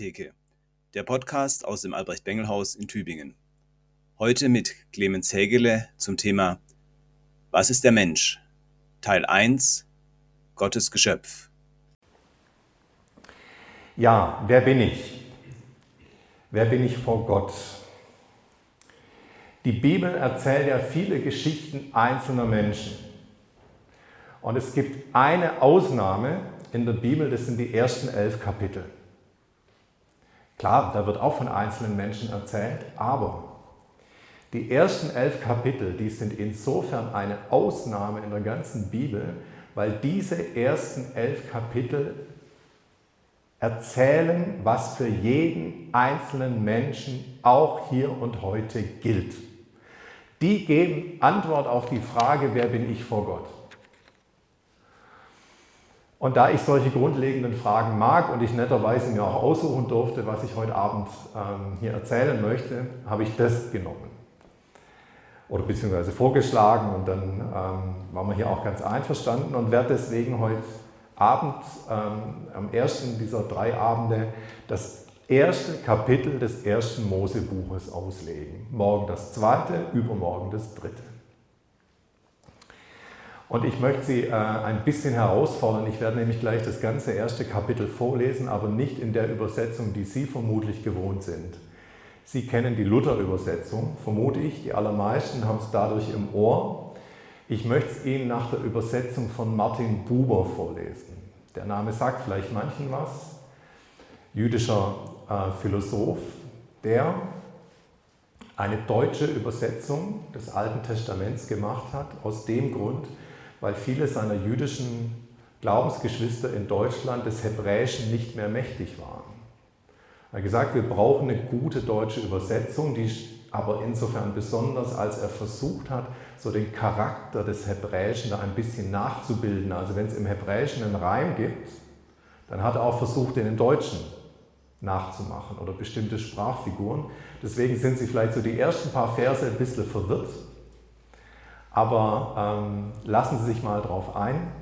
Bengeltheke, der Podcast aus dem Albrecht-Bengel-Haus in Tübingen. Heute mit Clemens Hägele zum Thema Was ist der Mensch? Teil 1 Gottes Geschöpf. Ja, wer bin ich? Wer bin ich vor Gott? Die Bibel erzählt ja viele Geschichten einzelner Menschen. Und es gibt eine Ausnahme in der Bibel, das sind die ersten elf Kapitel. Klar, da wird auch von einzelnen Menschen erzählt, aber die ersten elf Kapitel, die sind insofern eine Ausnahme in der ganzen Bibel, weil diese ersten elf Kapitel erzählen, was für jeden einzelnen Menschen auch hier und heute gilt. Die geben Antwort auf die Frage, wer bin ich vor Gott? Und da ich solche grundlegenden Fragen mag und ich netterweise mir auch aussuchen durfte, was ich heute Abend ähm, hier erzählen möchte, habe ich das genommen. Oder beziehungsweise vorgeschlagen und dann ähm, waren wir hier auch ganz einverstanden und werde deswegen heute Abend, ähm, am ersten dieser drei Abende, das erste Kapitel des ersten Mosebuches auslegen. Morgen das zweite, übermorgen das dritte. Und ich möchte Sie äh, ein bisschen herausfordern. Ich werde nämlich gleich das ganze erste Kapitel vorlesen, aber nicht in der Übersetzung, die Sie vermutlich gewohnt sind. Sie kennen die Luther-Übersetzung, vermute ich. Die allermeisten haben es dadurch im Ohr. Ich möchte es Ihnen nach der Übersetzung von Martin Buber vorlesen. Der Name sagt vielleicht manchen was. Jüdischer äh, Philosoph, der eine deutsche Übersetzung des Alten Testaments gemacht hat, aus dem Grund, weil viele seiner jüdischen Glaubensgeschwister in Deutschland des Hebräischen nicht mehr mächtig waren. Er hat gesagt, wir brauchen eine gute deutsche Übersetzung, die aber insofern besonders, als er versucht hat, so den Charakter des Hebräischen da ein bisschen nachzubilden. Also wenn es im Hebräischen einen Reim gibt, dann hat er auch versucht, den im Deutschen nachzumachen oder bestimmte Sprachfiguren. Deswegen sind sie vielleicht so die ersten paar Verse ein bisschen verwirrt. Aber ähm, lassen Sie sich mal drauf ein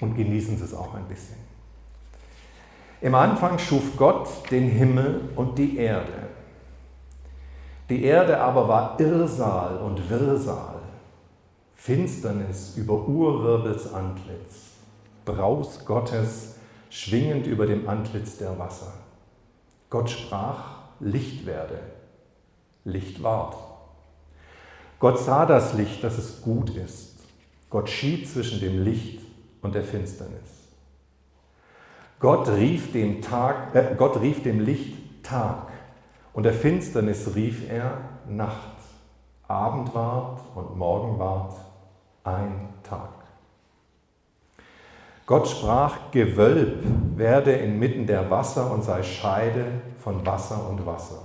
und genießen Sie es auch ein bisschen. Im Anfang schuf Gott den Himmel und die Erde. Die Erde aber war Irrsal und Wirrsal, Finsternis über Urwirbels Antlitz, Braus Gottes schwingend über dem Antlitz der Wasser. Gott sprach, Licht werde, Licht ward. Gott sah das Licht, dass es gut ist. Gott schied zwischen dem Licht und der Finsternis. Gott rief dem, Tag, äh, Gott rief dem Licht Tag und der Finsternis rief er Nacht. Abend ward und Morgen ward ein Tag. Gott sprach, Gewölb werde inmitten der Wasser und sei Scheide von Wasser und Wasser.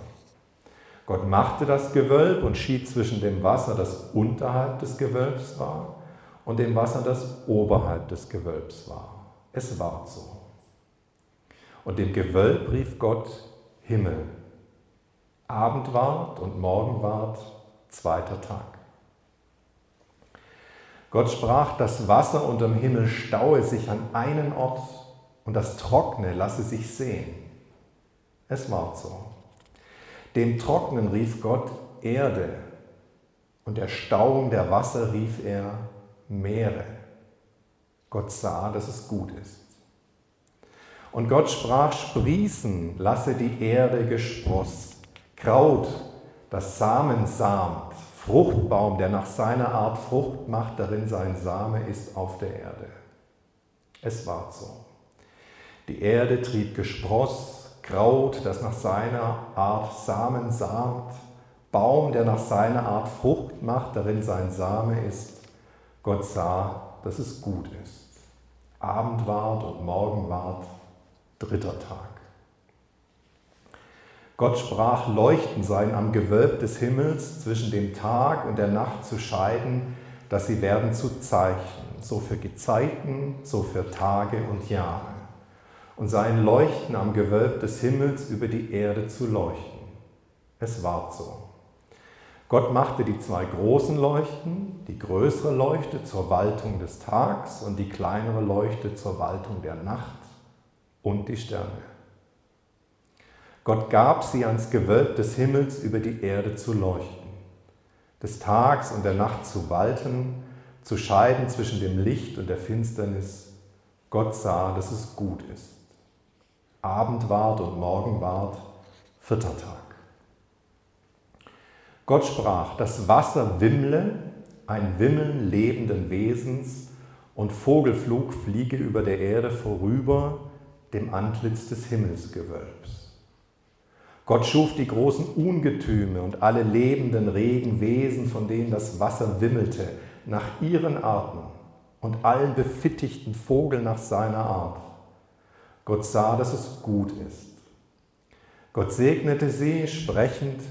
Gott machte das Gewölb und schied zwischen dem Wasser, das unterhalb des Gewölbs war, und dem Wasser, das oberhalb des Gewölbs war. Es war so. Und dem Gewölb rief Gott Himmel. Abend ward und Morgen ward, zweiter Tag. Gott sprach, das Wasser unterm Himmel staue sich an einen Ort und das Trockne lasse sich sehen. Es war so. Dem Trocknen rief Gott Erde und der Stauung der Wasser rief er Meere. Gott sah, dass es gut ist. Und Gott sprach, sprießen, lasse die Erde gespross, Kraut, das Samen samt, Fruchtbaum, der nach seiner Art Frucht macht, darin sein Same ist auf der Erde. Es war so. Die Erde trieb Gespross, Kraut, das nach seiner Art Samen samt, Baum, der nach seiner Art Frucht macht, darin sein Same ist. Gott sah, dass es gut ist. Abend ward und Morgen ward, dritter Tag. Gott sprach, Leuchten seien am Gewölb des Himmels zwischen dem Tag und der Nacht zu scheiden, dass sie werden zu Zeichen, so für Gezeiten, so für Tage und Jahre und sein Leuchten am Gewölb des Himmels über die Erde zu leuchten. Es war so. Gott machte die zwei großen Leuchten, die größere Leuchte zur Waltung des Tags und die kleinere Leuchte zur Waltung der Nacht und die Sterne. Gott gab sie ans Gewölb des Himmels über die Erde zu leuchten, des Tags und der Nacht zu walten, zu scheiden zwischen dem Licht und der Finsternis. Gott sah, dass es gut ist. Abend ward und Morgen ward, vierter Tag. Gott sprach, das Wasser wimmle, ein Wimmeln lebenden Wesens, und Vogelflug fliege über der Erde vorüber, dem Antlitz des Himmelsgewölbs. Gott schuf die großen Ungetüme und alle lebenden regen Wesen, von denen das Wasser wimmelte, nach ihren Arten und allen befittigten Vogel nach seiner Art. Gott sah, dass es gut ist. Gott segnete sie, sprechend,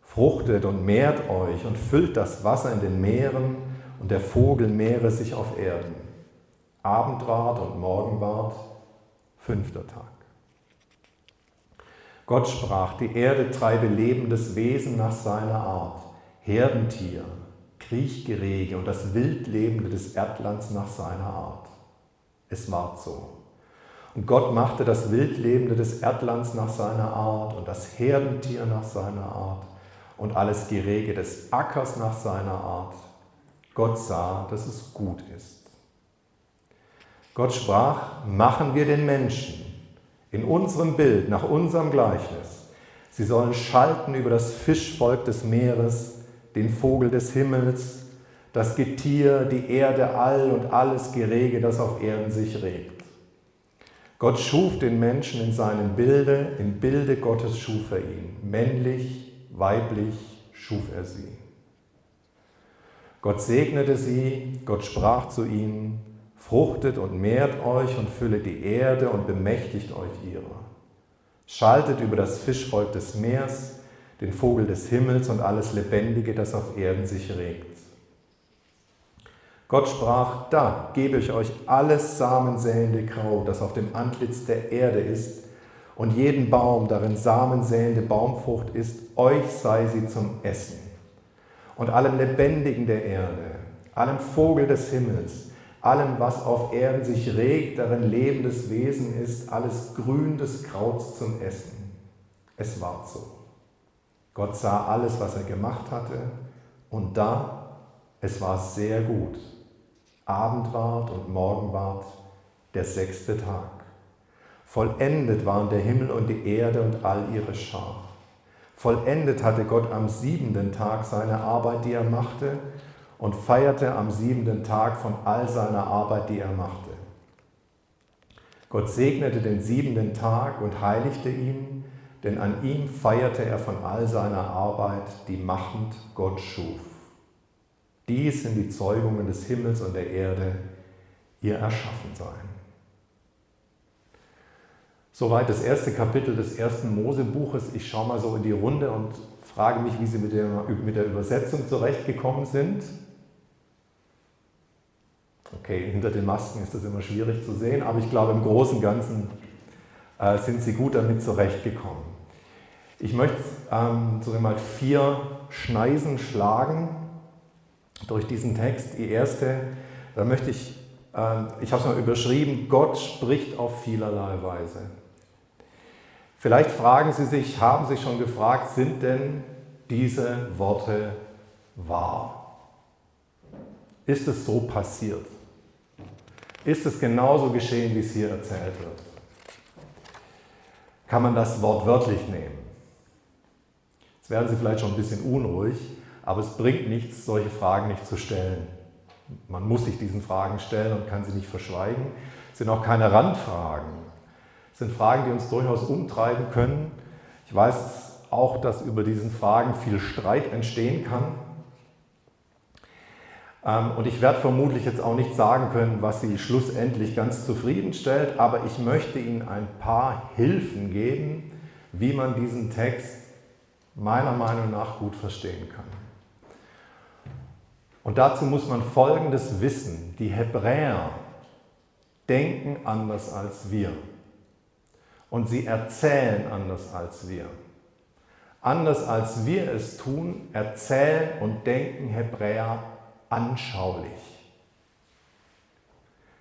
fruchtet und mehrt euch und füllt das Wasser in den Meeren und der Vogel mehre sich auf Erden. Abend ward und Morgen ward, fünfter Tag. Gott sprach, die Erde treibe lebendes Wesen nach seiner Art, Herdentier, Kriechgerege und das Wildlebende des Erdlands nach seiner Art. Es ward so. Und Gott machte das Wildlebende des Erdlands nach seiner Art und das Herdentier nach seiner Art und alles Gerege des Ackers nach seiner Art. Gott sah, dass es gut ist. Gott sprach, machen wir den Menschen in unserem Bild, nach unserem Gleichnis. Sie sollen schalten über das Fischvolk des Meeres, den Vogel des Himmels, das Getier, die Erde, all und alles Gerege, das auf Erden sich regt. Gott schuf den Menschen in seinem Bilde, im Bilde Gottes schuf er ihn. Männlich, weiblich schuf er sie. Gott segnete sie, Gott sprach zu ihnen, fruchtet und mehrt euch und füllet die Erde und bemächtigt euch ihrer. Schaltet über das Fischvolk des Meers, den Vogel des Himmels und alles Lebendige, das auf Erden sich regt. Gott sprach, da gebe ich euch alles samensäende Grau, das auf dem Antlitz der Erde ist, und jeden Baum, darin samensäende Baumfrucht ist, euch sei sie zum Essen. Und allem Lebendigen der Erde, allem Vogel des Himmels, allem, was auf Erden sich regt, darin lebendes Wesen ist, alles Grün des Krauts zum Essen. Es war so. Gott sah alles, was er gemacht hatte, und da, es war sehr gut. Abend ward und Morgen ward, der sechste Tag. Vollendet waren der Himmel und die Erde und all ihre Schar. Vollendet hatte Gott am siebenten Tag seine Arbeit, die er machte, und feierte am siebenten Tag von all seiner Arbeit, die er machte. Gott segnete den siebenten Tag und heiligte ihn, denn an ihm feierte er von all seiner Arbeit, die machend Gott schuf. Dies sind die Zeugungen des Himmels und der Erde, ihr Erschaffensein. Soweit das erste Kapitel des ersten Mosebuches. Ich schaue mal so in die Runde und frage mich, wie Sie mit der, mit der Übersetzung zurechtgekommen sind. Okay, hinter den Masken ist das immer schwierig zu sehen, aber ich glaube, im Großen und Ganzen äh, sind Sie gut damit zurechtgekommen. Ich möchte ähm, so mal vier Schneisen schlagen durch diesen Text. Die erste, da möchte ich, äh, ich habe es mal überschrieben, Gott spricht auf vielerlei Weise. Vielleicht fragen Sie sich, haben Sie schon gefragt, sind denn diese Worte wahr? Ist es so passiert? Ist es genauso geschehen, wie es hier erzählt wird? Kann man das Wort wörtlich nehmen? Jetzt werden Sie vielleicht schon ein bisschen unruhig. Aber es bringt nichts, solche Fragen nicht zu stellen. Man muss sich diesen Fragen stellen und kann sie nicht verschweigen. Es sind auch keine Randfragen. Es sind Fragen, die uns durchaus umtreiben können. Ich weiß auch, dass über diesen Fragen viel Streit entstehen kann. Ähm, und ich werde vermutlich jetzt auch nicht sagen können, was Sie schlussendlich ganz zufriedenstellt, aber ich möchte Ihnen ein paar Hilfen geben, wie man diesen Text meiner Meinung nach gut verstehen kann. Und dazu muss man Folgendes wissen. Die Hebräer denken anders als wir. Und sie erzählen anders als wir. Anders als wir es tun, erzählen und denken Hebräer anschaulich.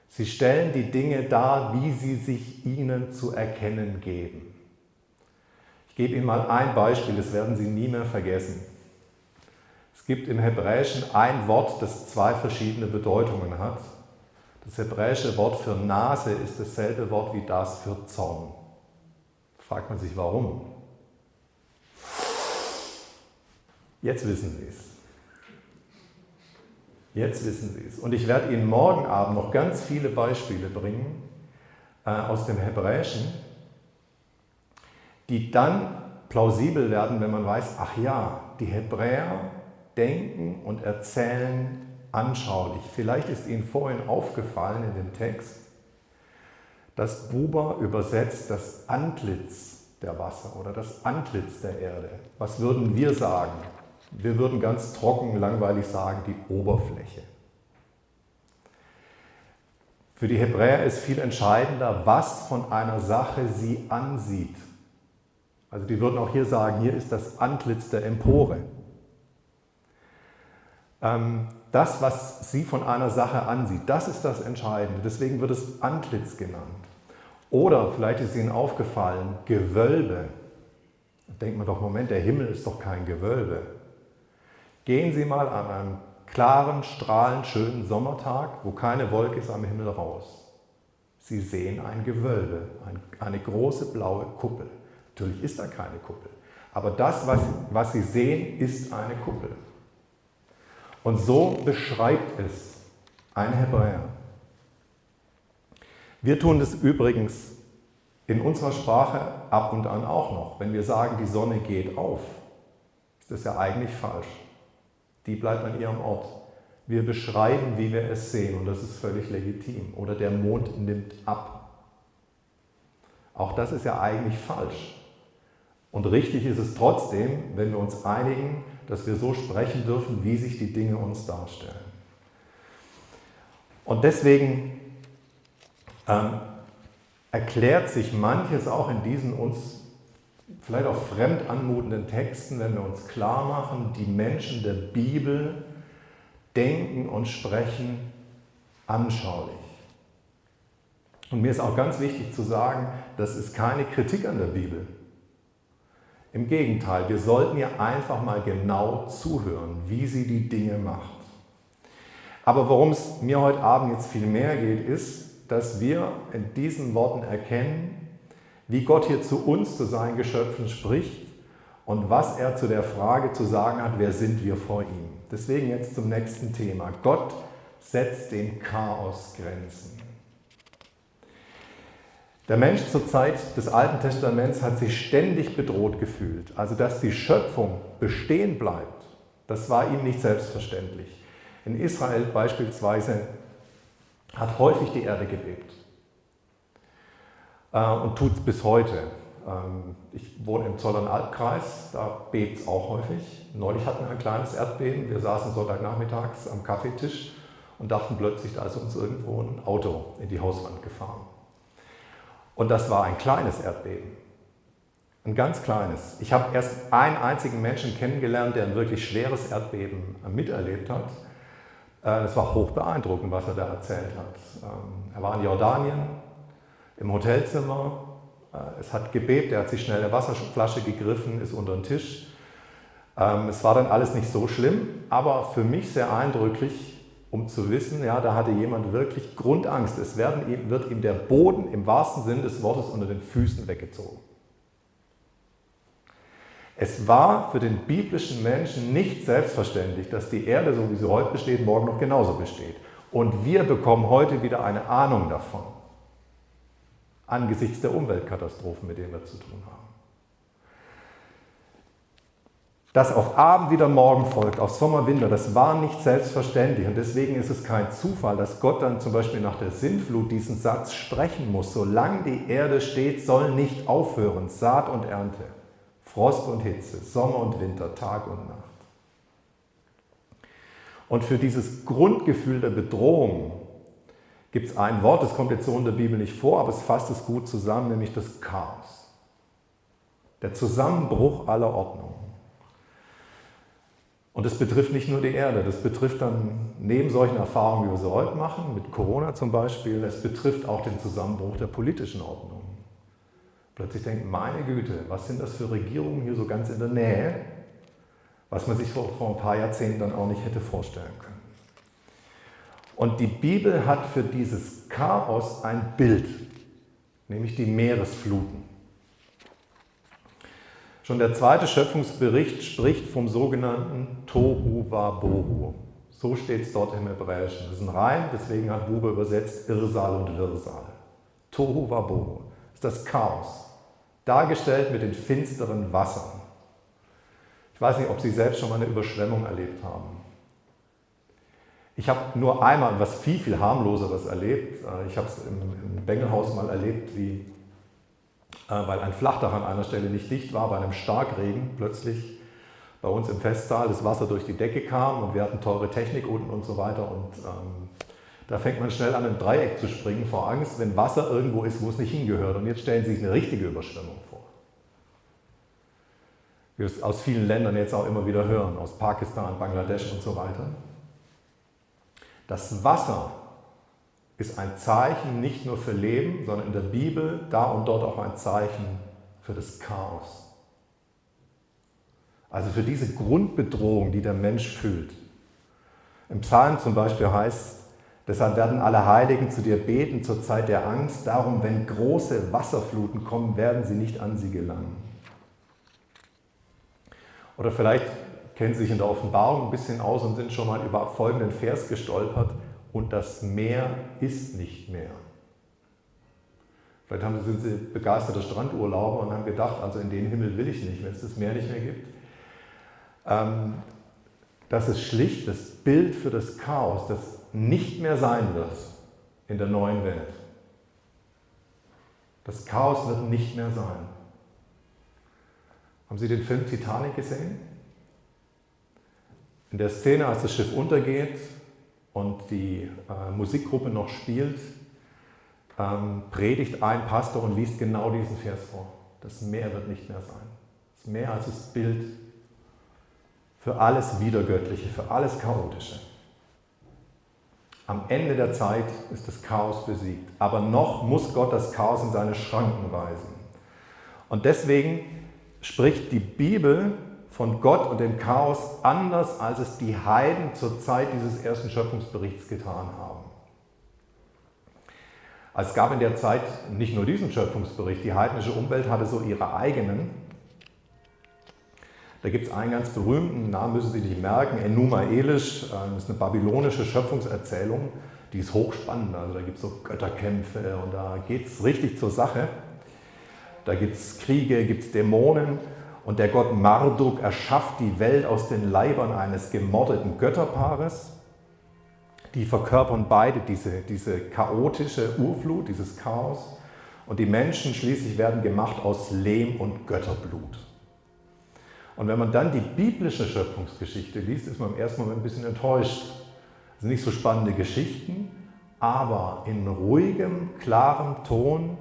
Sie stellen die Dinge dar, wie sie sich ihnen zu erkennen geben gebe Ihnen mal ein Beispiel, das werden Sie nie mehr vergessen. Es gibt im Hebräischen ein Wort, das zwei verschiedene Bedeutungen hat. Das hebräische Wort für Nase ist dasselbe Wort wie das für Zorn. Fragt man sich warum. Jetzt wissen Sie es. Jetzt wissen Sie es. Und ich werde Ihnen morgen Abend noch ganz viele Beispiele bringen äh, aus dem Hebräischen, die dann plausibel werden, wenn man weiß, ach ja, die Hebräer denken und erzählen anschaulich. Vielleicht ist Ihnen vorhin aufgefallen in dem Text, dass Buber übersetzt das Antlitz der Wasser oder das Antlitz der Erde. Was würden wir sagen? Wir würden ganz trocken, langweilig sagen, die Oberfläche. Für die Hebräer ist viel entscheidender, was von einer Sache sie ansieht. Also die würden auch hier sagen, hier ist das Antlitz der Empore. Ähm, das, was sie von einer Sache ansieht, das ist das Entscheidende. Deswegen wird es Antlitz genannt. Oder vielleicht ist Ihnen aufgefallen, Gewölbe. Denkt man doch, Moment, der Himmel ist doch kein Gewölbe. Gehen Sie mal an einem klaren, strahlend schönen Sommertag, wo keine Wolke ist, am Himmel raus. Sie sehen ein Gewölbe, eine große blaue Kuppel. Natürlich ist da keine Kuppel, aber das, was, was Sie sehen, ist eine Kuppel. Und so beschreibt es ein Hebräer. Wir tun das übrigens in unserer Sprache ab und an auch noch. Wenn wir sagen, die Sonne geht auf, ist das ja eigentlich falsch. Die bleibt an ihrem Ort. Wir beschreiben, wie wir es sehen und das ist völlig legitim. Oder der Mond nimmt ab. Auch das ist ja eigentlich falsch. Und richtig ist es trotzdem, wenn wir uns einigen, dass wir so sprechen dürfen, wie sich die Dinge uns darstellen. Und deswegen ähm, erklärt sich manches auch in diesen uns vielleicht auch fremd anmutenden Texten, wenn wir uns klar machen, die Menschen der Bibel denken und sprechen anschaulich. Und mir ist auch ganz wichtig zu sagen, das ist keine Kritik an der Bibel. Im Gegenteil, wir sollten ihr einfach mal genau zuhören, wie sie die Dinge macht. Aber worum es mir heute Abend jetzt viel mehr geht, ist, dass wir in diesen Worten erkennen, wie Gott hier zu uns, zu seinen Geschöpfen spricht und was er zu der Frage zu sagen hat, wer sind wir vor ihm. Deswegen jetzt zum nächsten Thema. Gott setzt dem Chaos Grenzen. Der Mensch zur Zeit des Alten Testaments hat sich ständig bedroht gefühlt. Also dass die Schöpfung bestehen bleibt, das war ihm nicht selbstverständlich. In Israel beispielsweise hat häufig die Erde gebebt äh, und tut es bis heute. Ähm, ich wohne im Zollern-Albkreis, da bebt es auch häufig. Neulich hatten wir ein kleines Erdbeben. Wir saßen Sonntagnachmittags am Kaffeetisch und dachten plötzlich, da ist uns irgendwo ein Auto in die Hauswand gefahren. Und das war ein kleines Erdbeben. Ein ganz kleines. Ich habe erst einen einzigen Menschen kennengelernt, der ein wirklich schweres Erdbeben miterlebt hat. Äh, es war hoch beeindruckend, was er da erzählt hat. Ähm, er war in Jordanien im Hotelzimmer. Äh, es hat gebebt, er hat sich schnell eine Wasserflasche gegriffen, ist unter den Tisch. Ähm, es war dann alles nicht so schlimm, aber für mich sehr eindrücklich, um zu wissen, ja, da hatte jemand wirklich Grundangst. Es werden, wird ihm der Boden im wahrsten Sinne des Wortes unter den Füßen weggezogen. Es war für den biblischen Menschen nicht selbstverständlich, dass die Erde, so wie sie heute besteht, morgen noch genauso besteht. Und wir bekommen heute wieder eine Ahnung davon, angesichts der Umweltkatastrophen, mit denen wir zu tun haben. Dass auf Abend wieder Morgen folgt, auf Sommer, Winter, das war nicht selbstverständlich. Und deswegen ist es kein Zufall, dass Gott dann zum Beispiel nach der Sintflut diesen Satz sprechen muss. Solange die Erde steht, soll nicht aufhören Saat und Ernte, Frost und Hitze, Sommer und Winter, Tag und Nacht. Und für dieses Grundgefühl der Bedrohung gibt es ein Wort, das kommt jetzt so in der Bibel nicht vor, aber es fasst es gut zusammen, nämlich das Chaos. Der Zusammenbruch aller Ordnung. Und das betrifft nicht nur die Erde, das betrifft dann neben solchen Erfahrungen, wie wir sie heute machen, mit Corona zum Beispiel, es betrifft auch den Zusammenbruch der politischen Ordnung. plötzlich denkt, meine Güte, was sind das für Regierungen hier so ganz in der Nähe, was man sich vor, vor ein paar Jahrzehnten dann auch nicht hätte vorstellen können. Und die Bibel hat für dieses Chaos ein Bild, nämlich die Meeresfluten. Schon der zweite Schöpfungsbericht spricht vom sogenannten Tohu Wabohu. So steht es dort im Hebräischen. Das ist ein Reim, deswegen hat Bube übersetzt Irrsal und Wirrsal. Tohu Wabohu ist das Chaos, dargestellt mit den finsteren Wassern. Ich weiß nicht, ob Sie selbst schon mal eine Überschwemmung erlebt haben. Ich habe nur einmal was viel, viel harmloseres erlebt. Äh, ich habe es im, Bengelhaus mal erlebt, wie, weil ein Flachdach an einer Stelle nicht dicht war, bei einem Starkregen plötzlich bei uns im Festsaal das Wasser durch die Decke kam und wir hatten teure Technik unten und so weiter. Und ähm, da fängt man schnell an, ein Dreieck zu springen vor Angst, wenn Wasser irgendwo ist, wo es nicht hingehört. Und jetzt stellen Sie sich eine richtige Überschwemmung vor. Wie wir es aus vielen Ländern jetzt auch immer wieder hören, aus Pakistan, Bangladesch und so weiter. Das Wasser ist ein Zeichen nicht nur für Leben, sondern in der Bibel da und dort auch ein Zeichen für das Chaos. Also für diese Grundbedrohung, die der Mensch fühlt. Im Psalm zum Beispiel heißt, deshalb werden alle Heiligen zu dir beten zur Zeit der Angst, darum, wenn große Wasserfluten kommen, werden sie nicht an sie gelangen. Oder vielleicht kennen sich in der Offenbarung ein bisschen aus und sind schon mal über folgenden Vers gestolpert. Und das Meer ist nicht mehr. Vielleicht haben, sind Sie begeisterte Strandurlauber und haben gedacht, also in den Himmel will ich nicht, wenn es das Meer nicht mehr gibt. Ähm, das ist schlicht das Bild für das Chaos, das nicht mehr sein wird in der neuen Welt. Das Chaos wird nicht mehr sein. Haben Sie den Film Titanic gesehen? In der Szene, als das Schiff untergeht und die äh, Musikgruppe noch spielt, ähm, predigt ein Pastor und liest genau diesen Vers vor. Das Meer wird nicht mehr sein. Das Meer als das Bild für alles Wiedergöttliche, für alles Chaotische. Am Ende der Zeit ist das Chaos besiegt. Aber noch muss Gott das Chaos in seine Schranken weisen. Und deswegen spricht die Bibel von Gott und dem Chaos anders, als es die Heiden zur Zeit dieses ersten Schöpfungsberichts getan haben. Es gab in der Zeit nicht nur diesen Schöpfungsbericht, die heidnische Umwelt hatte so ihre eigenen. Da gibt es einen ganz berühmten, Namen müssen Sie sich merken, Enuma Elish, ähm, das ist eine babylonische Schöpfungserzählung, die ist hochspannend. Also da gibt es so Götterkämpfe und da geht es richtig zur Sache. Da gibt es Kriege, gibt es Dämonen und der Gott Marduk erschafft die Welt aus den Leibern eines gemordeten Götterpaares. Die verkörpern beide diese, diese chaotische Urflut, dieses Chaos. Und die Menschen schließlich werden gemacht aus Lehm und Götterblut. Und wenn man dann die biblische Schöpfungsgeschichte liest, ist man im ersten Moment ein bisschen enttäuscht. Das sind nicht so spannende Geschichten, aber in ruhigem, klarem Ton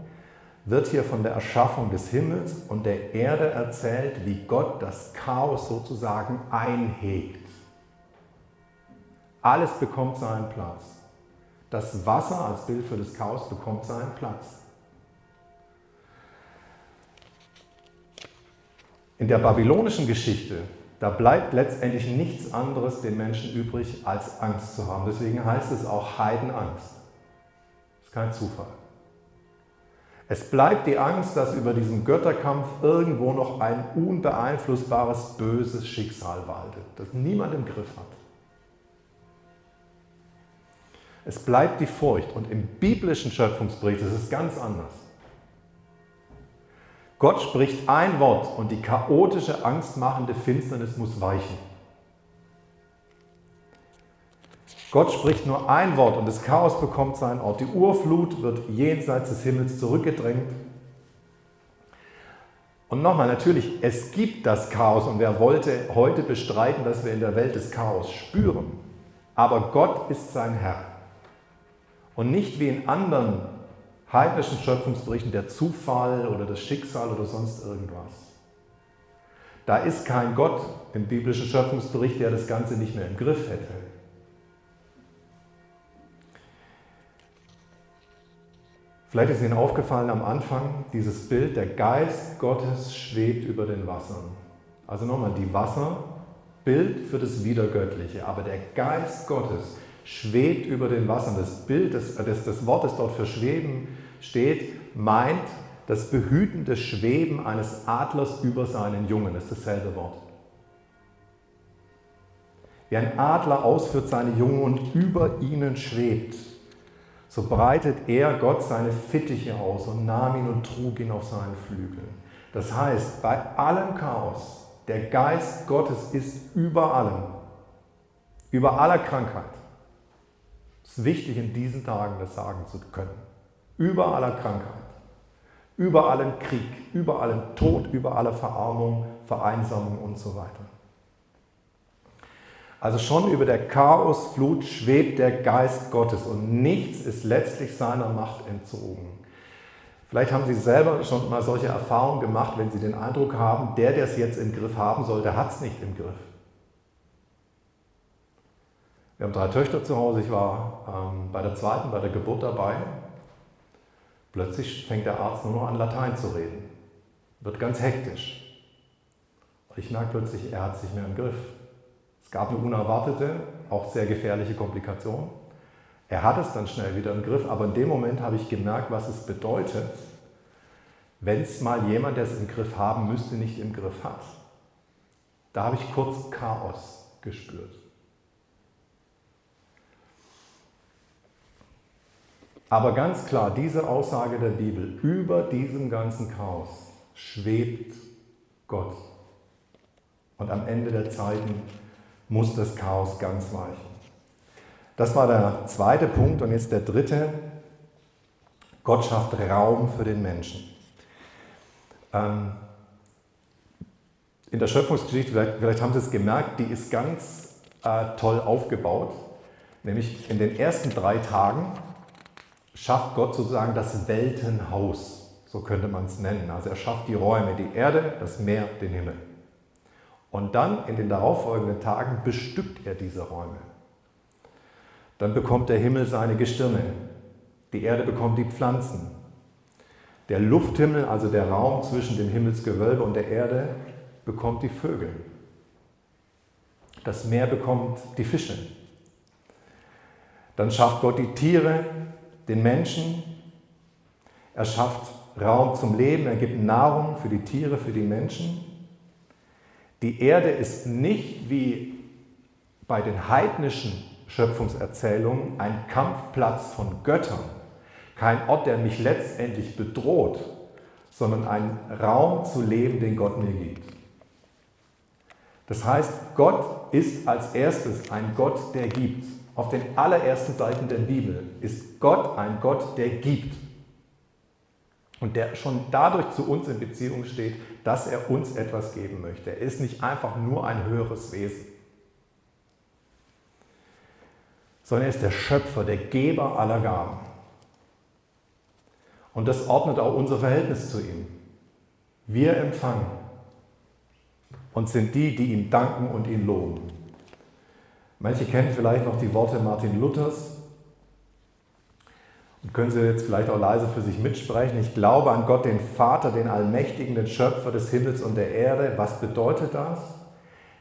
wird hier von der Erschaffung des Himmels und der Erde erzählt, wie Gott das Chaos sozusagen einhegt. Alles bekommt seinen Platz. Das Wasser als Bild für das Chaos bekommt seinen Platz. In der babylonischen Geschichte, da bleibt letztendlich nichts anderes den Menschen übrig, als Angst zu haben. Deswegen heißt es auch Heidenangst. Das ist kein Zufall. Es bleibt die Angst, dass über diesem Götterkampf irgendwo noch ein unbeeinflussbares, böses Schicksal waltet, das niemand im Griff hat. Es bleibt die Furcht und im biblischen Schöpfungsbericht ist es ganz anders. Gott spricht ein Wort und die chaotische, angstmachende Finsternis muss weichen. Gott spricht nur ein Wort und das Chaos bekommt seinen Ort. Die Urflut wird jenseits des Himmels zurückgedrängt. Und nochmal, natürlich, es gibt das Chaos und wer wollte heute bestreiten, dass wir in der Welt des Chaos spüren. Aber Gott ist sein Herr. Und nicht wie in anderen heidnischen Schöpfungsberichten der Zufall oder das Schicksal oder sonst irgendwas. Da ist kein Gott im biblischen Schöpfungsbericht, der das Ganze nicht mehr im Griff hätte. Vielleicht ist Ihnen aufgefallen am Anfang dieses Bild, der Geist Gottes schwebt über den Wassern. Also nochmal, die Wasser, Bild für das Wiedergöttliche, aber der Geist Gottes schwebt über den Wassern. Das Bild, das, das, das Wort, das dort für schweben steht, meint das behütende Schweben eines Adlers über seinen Jungen. Das ist dasselbe Wort. Wie ein Adler ausführt seine Jungen und über ihnen schwebt, so breitet er Gott seine Fittiche aus und nahm ihn und trug ihn auf seinen Flügeln. Das heißt, bei allem Chaos, der Geist Gottes ist über allem, über aller Krankheit. Es ist wichtig in diesen Tagen das sagen zu können. Über aller Krankheit, über allem Krieg, über allem Tod, über aller Verarmung, Vereinsamung und so weiter. Also schon über der Chaosflut schwebt der Geist Gottes und nichts ist letztlich seiner Macht entzogen. Vielleicht haben Sie selber schon mal solche Erfahrungen gemacht, wenn Sie den Eindruck haben, der, der es jetzt im Griff haben soll, der hat es nicht im Griff. Wir haben drei Töchter zu Hause, ich war ähm, bei der zweiten, bei der Geburt dabei. Plötzlich fängt der Arzt nur noch an, Latein zu reden. Wird ganz hektisch. Und ich merke plötzlich, er hat es nicht mehr im Griff. Es gab eine unerwartete, auch sehr gefährliche Komplikation. Er hat es dann schnell wieder im Griff, aber in dem Moment habe ich gemerkt, was es bedeutet, wenn es mal jemand, der es im Griff haben müsste, nicht im Griff hat. Da habe ich kurz Chaos gespürt. Aber ganz klar, diese Aussage der Bibel, über diesem ganzen Chaos schwebt Gott. Und am Ende der Zeiten muss das Chaos ganz weichen. Das war der zweite Punkt und jetzt der dritte. Gott schafft Raum für den Menschen. Ähm, in der Schöpfungsgeschichte, vielleicht, vielleicht, haben Sie es gemerkt, die ist ganz äh, toll aufgebaut. Nämlich in den ersten drei Tagen schafft Gott sozusagen das Weltenhaus, so könnte man es nennen. Also er schafft die Räume, die Erde, das Meer, den Himmel. Und dann in den darauffolgenden Tagen bestückt er diese Räume. Dann bekommt der Himmel seine Gestirne, die Erde bekommt die Pflanzen. Der Lufthimmel, also der Raum zwischen dem Himmelsgewölbe und der Erde, bekommt die Vögel. Das Meer bekommt die Fische. Dann schafft Gott die Tiere, den Menschen. Er schafft Raum zum Leben, er gibt Nahrung für die Tiere, für die Menschen. Die Erde ist nicht wie bei den heidnischen Schöpfungserzählungen ein Kampfplatz von Göttern, kein Ort, der mich letztendlich bedroht, sondern ein Raum zu leben, den Gott mir gibt. Das heißt, Gott ist als erstes ein Gott, der gibt. Auf den allerersten Seiten der Bibel ist Gott ein Gott, der gibt. Und der schon dadurch zu uns in Beziehung steht, dass er uns etwas geben möchte. Er ist nicht einfach nur ein höheres Wesen, sondern er ist der Schöpfer, der Geber aller Gaben. Und das ordnet auch unser Verhältnis zu ihm. Wir empfangen und sind die, die ihm danken und ihn loben. Manche kennen vielleicht noch die Worte Martin Luthers, und können Sie jetzt vielleicht auch leise für sich mitsprechen. Ich glaube an Gott, den Vater, den Allmächtigen, den Schöpfer des Himmels und der Erde. Was bedeutet das?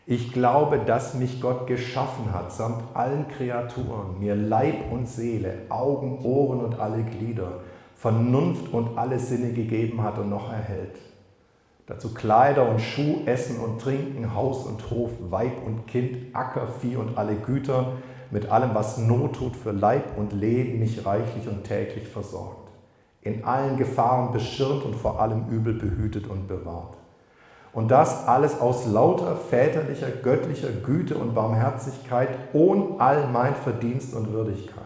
Ich glaube, dass mich Gott geschaffen hat, samt allen Kreaturen, mir Leib und Seele, Augen, Ohren und alle Glieder, Vernunft und alle Sinne gegeben hat und noch erhält. Dazu Kleider und Schuh, Essen und Trinken, Haus und Hof, Weib und Kind, Acker, Vieh und alle Güter, mit allem, was Not tut für Leib und Leben, mich reichlich und täglich versorgt. In allen Gefahren beschirmt und vor allem Übel behütet und bewahrt. Und das alles aus lauter väterlicher, göttlicher Güte und Barmherzigkeit, ohne all mein Verdienst und Würdigkeit.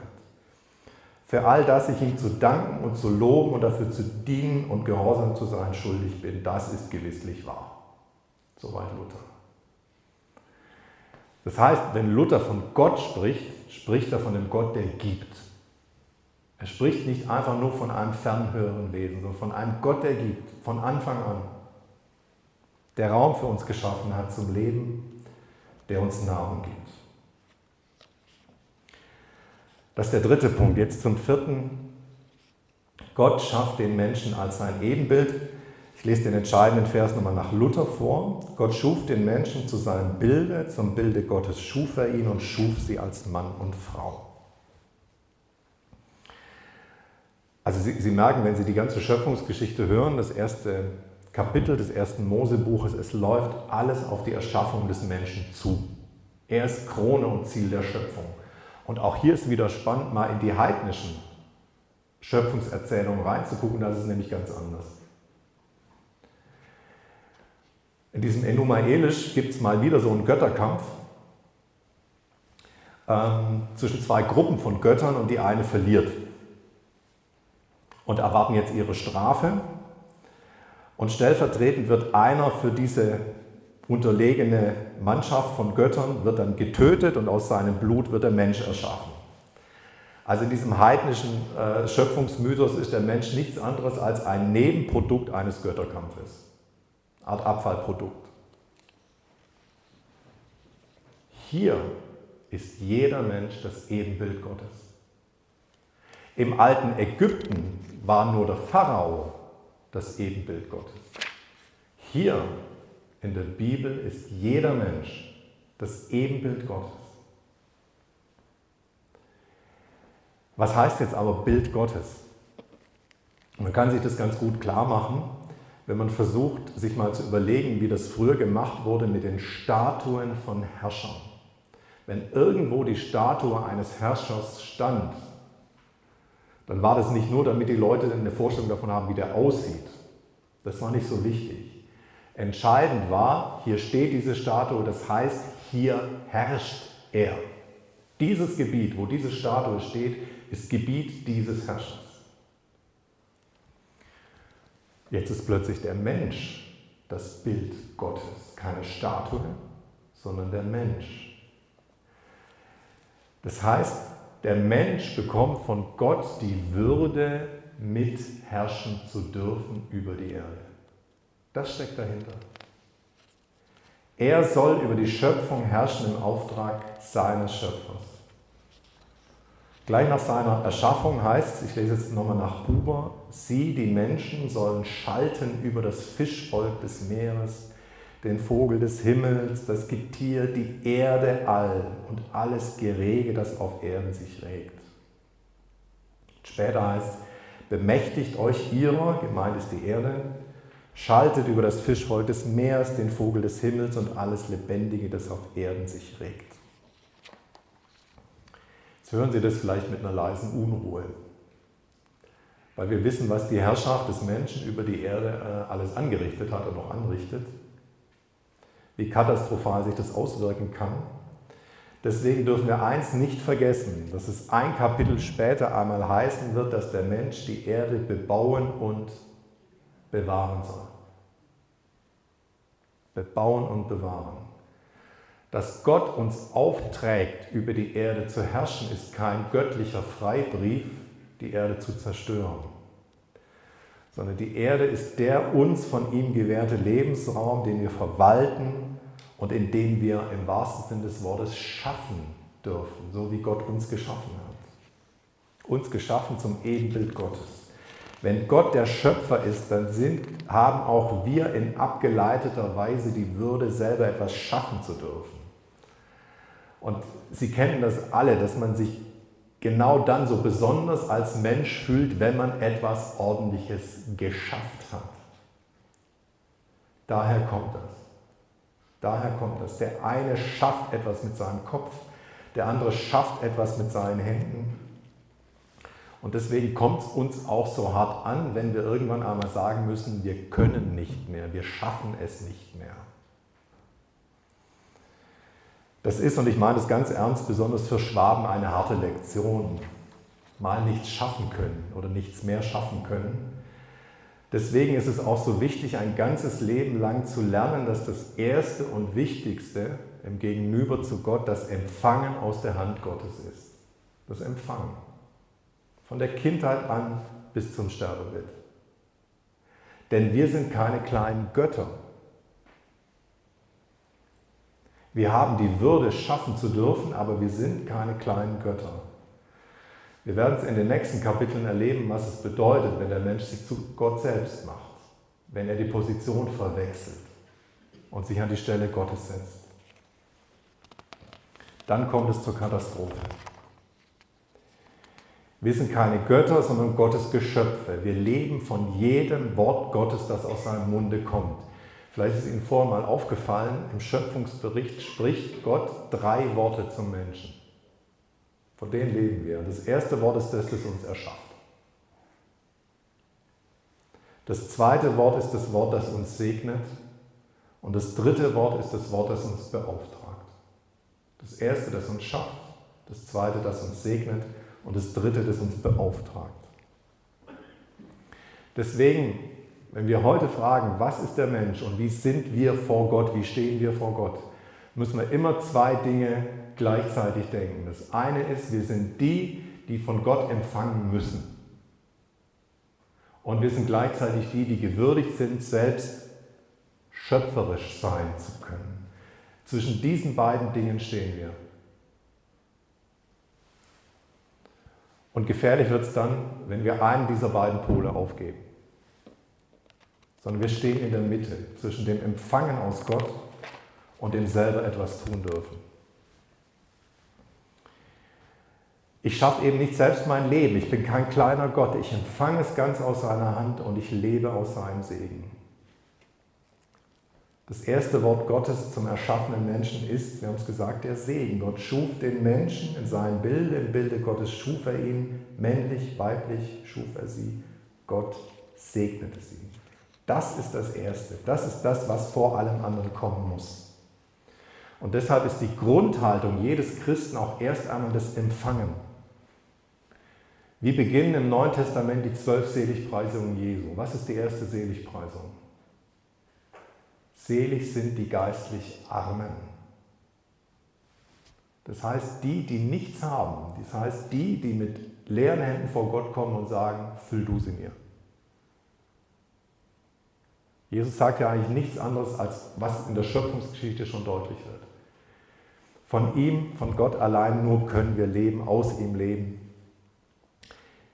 Für all das ich ihm zu danken und zu loben und dafür zu dienen und gehorsam zu sein schuldig bin, das ist gewisslich wahr. Soweit Luther. Das heißt, wenn Luther von Gott spricht, spricht er von dem Gott, der gibt. Er spricht nicht einfach nur von einem fernhöheren Wesen, sondern von einem Gott, der gibt, von Anfang an. Der Raum für uns geschaffen hat zum Leben, der uns Nahrung gibt. Das ist der dritte Punkt. Jetzt zum vierten. Gott schafft den Menschen als sein Ebenbild. Ich lese den entscheidenden Vers nochmal nach Luther vor. Gott schuf den Menschen zu seinem Bilde, zum Bilde Gottes schuf er ihn und schuf sie als Mann und Frau. Also Sie, Sie merken, wenn Sie die ganze Schöpfungsgeschichte hören, das erste Kapitel des ersten Mosebuches, es läuft alles auf die Erschaffung des Menschen zu. Er ist Krone und Ziel der Schöpfung. Und auch hier ist wieder spannend, mal in die heidnischen Schöpfungserzählungen reinzugucken, das ist nämlich ganz anders. In diesem Enumaelisch gibt es mal wieder so einen Götterkampf ähm, zwischen zwei Gruppen von Göttern und die eine verliert und erwarten jetzt ihre Strafe. Und stellvertretend wird einer für diese unterlegene Mannschaft von Göttern, wird dann getötet und aus seinem Blut wird der Mensch erschaffen. Also in diesem heidnischen äh, Schöpfungsmythos ist der Mensch nichts anderes als ein Nebenprodukt eines Götterkampfes. Art Abfallprodukt. Hier ist jeder Mensch das Ebenbild Gottes. Im alten Ägypten war nur der Pharao das Ebenbild Gottes. Hier in der Bibel ist jeder Mensch das Ebenbild Gottes. Was heißt jetzt aber Bild Gottes? Man kann sich das ganz gut klar machen, wenn man versucht, sich mal zu überlegen, wie das früher gemacht wurde mit den Statuen von Herrschern. Wenn irgendwo die Statue eines Herrschers stand, dann war das nicht nur, damit die Leute eine Vorstellung davon haben, wie der aussieht. Das war nicht so wichtig. Entscheidend war, hier steht diese Statue, das heißt, hier herrscht er. Dieses Gebiet, wo diese Statue steht, ist Gebiet dieses Herrschers. Jetzt ist plötzlich der Mensch das Bild Gottes, keine Statue, sondern der Mensch. Das heißt, der Mensch bekommt von Gott die Würde, mitherrschen zu dürfen über die Erde. Das steckt dahinter. Er soll über die Schöpfung herrschen im Auftrag seines Schöpfers. Gleich nach seiner Erschaffung heißt es, ich lese jetzt nochmal nach Buber, sie, die Menschen, sollen schalten über das Fischvolk des Meeres, den Vogel des Himmels, das Getier, die Erde all und alles Gerege, das auf Erden sich regt. Später heißt, bemächtigt euch ihrer, gemeint ist die Erde, schaltet über das Fischvolk des Meeres, den Vogel des Himmels und alles Lebendige, das auf Erden sich regt. Hören Sie das vielleicht mit einer leisen Unruhe, weil wir wissen, was die Herrschaft des Menschen über die Erde äh, alles angerichtet hat und noch anrichtet wie katastrophal sich das auswirken kann. Deswegen dürfen wir eins nicht vergessen, dass es ein Kapitel später einmal heißen wird, dass der Mensch die Erde bebauen und bewahren soll. Bebauen und bewahren. Dass Gott uns aufträgt, über die Erde zu herrschen, ist kein göttlicher Freibrief, die Erde zu zerstören sondern die Erde ist der uns von ihm gewährte Lebensraum, den wir verwalten und in dem wir im wahrsten Sinne des Wortes schaffen dürfen, so wie Gott uns geschaffen hat. Uns geschaffen zum Ebenbild Gottes. Wenn Gott der Schöpfer ist, dann sind, haben auch wir in abgeleiteter Weise die Würde, selber etwas schaffen zu dürfen. Und Sie kennen das alle, dass man sich genau dann so besonders als Mensch fühlt, wenn man etwas Ordentliches geschafft hat. Daher kommt das. Daher kommt das. Der eine schafft etwas mit seinem Kopf, der andere schafft etwas mit seinen Händen. Und deswegen kommt es uns auch so hart an, wenn wir irgendwann einmal sagen müssen, wir können nicht mehr, wir schaffen es nicht mehr. Das ist, und ich meine das ganz ernst, besonders für Schwaben eine harte Lektion. Mal nichts schaffen können oder nichts mehr schaffen können. Deswegen ist es auch so wichtig, ein ganzes Leben lang zu lernen, dass das Erste und Wichtigste im Gegenüber zu Gott das Empfangen aus der Hand Gottes ist. Das Empfangen. Von der Kindheit an bis zum Sterbebett. Denn wir sind keine kleinen Götter. Wir haben die Würde, schaffen zu dürfen, aber wir sind keine kleinen Götter. Wir werden es in den nächsten Kapiteln erleben, was es bedeutet, wenn der Mensch sich zu Gott selbst macht, wenn er die Position verwechselt und sich an die Stelle Gottes setzt. Dann kommt es zur Katastrophe. Wir sind keine Götter, sondern Gottes Geschöpfe. Wir leben von jedem Wort Gottes, das aus seinem Munde kommt. Vielleicht ist Ihnen vorher mal aufgefallen, im Schöpfungsbericht spricht Gott drei Worte zum Menschen. Von denen leben wir. Das erste Wort ist das, das uns erschafft. Das zweite Wort ist das Wort, das uns segnet. Und das dritte Wort ist das Wort, das uns beauftragt. Das erste, das uns schafft. Das zweite, das uns segnet und das Dritte, das uns beauftragt. Deswegen, wenn wir heute fragen, was ist der Mensch und wie sind wir vor Gott, wie stehen wir vor Gott, müssen wir immer zwei Dinge gleichzeitig denken. Das eine ist, wir sind die, die von Gott empfangen müssen. Und wir sind gleichzeitig die, die gewürdigt sind, selbst schöpferisch sein zu können. Zwischen diesen beiden Dingen stehen wir. Und gefährlich wird es dann, wenn wir einen dieser beiden Pole aufgeben. Sondern wir stehen in der Mitte zwischen dem Empfangen aus Gott und dem selber etwas tun dürfen. Ich schaffe eben nicht selbst mein Leben. Ich bin kein kleiner Gott. Ich empfange es ganz aus seiner Hand und ich lebe aus seinem Segen. Das erste Wort Gottes zum erschaffenen Menschen ist, wir haben es gesagt, der Segen. Gott schuf den Menschen in seinem Bilde, im Bilde Gottes schuf er ihn, männlich, weiblich schuf er sie. Gott segnete sie. Das ist das Erste. Das ist das, was vor allem anderen kommen muss. Und deshalb ist die Grundhaltung jedes Christen auch erst einmal das Empfangen. Wir beginnen im Neuen Testament die zwölf Seligpreisungen Jesu. Was ist die erste Seligpreisung? Selig sind die geistlich Armen. Das heißt, die, die nichts haben, das heißt, die, die mit leeren Händen vor Gott kommen und sagen, füll du sie mir. Jesus sagt ja eigentlich nichts anderes, als was in der Schöpfungsgeschichte schon deutlich wird. Von ihm, von Gott allein nur können wir leben, aus ihm leben.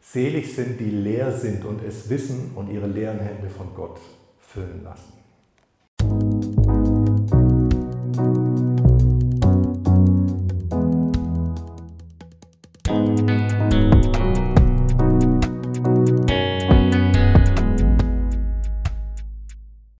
Selig sind, die leer sind und es wissen und ihre leeren Hände von Gott füllen lassen.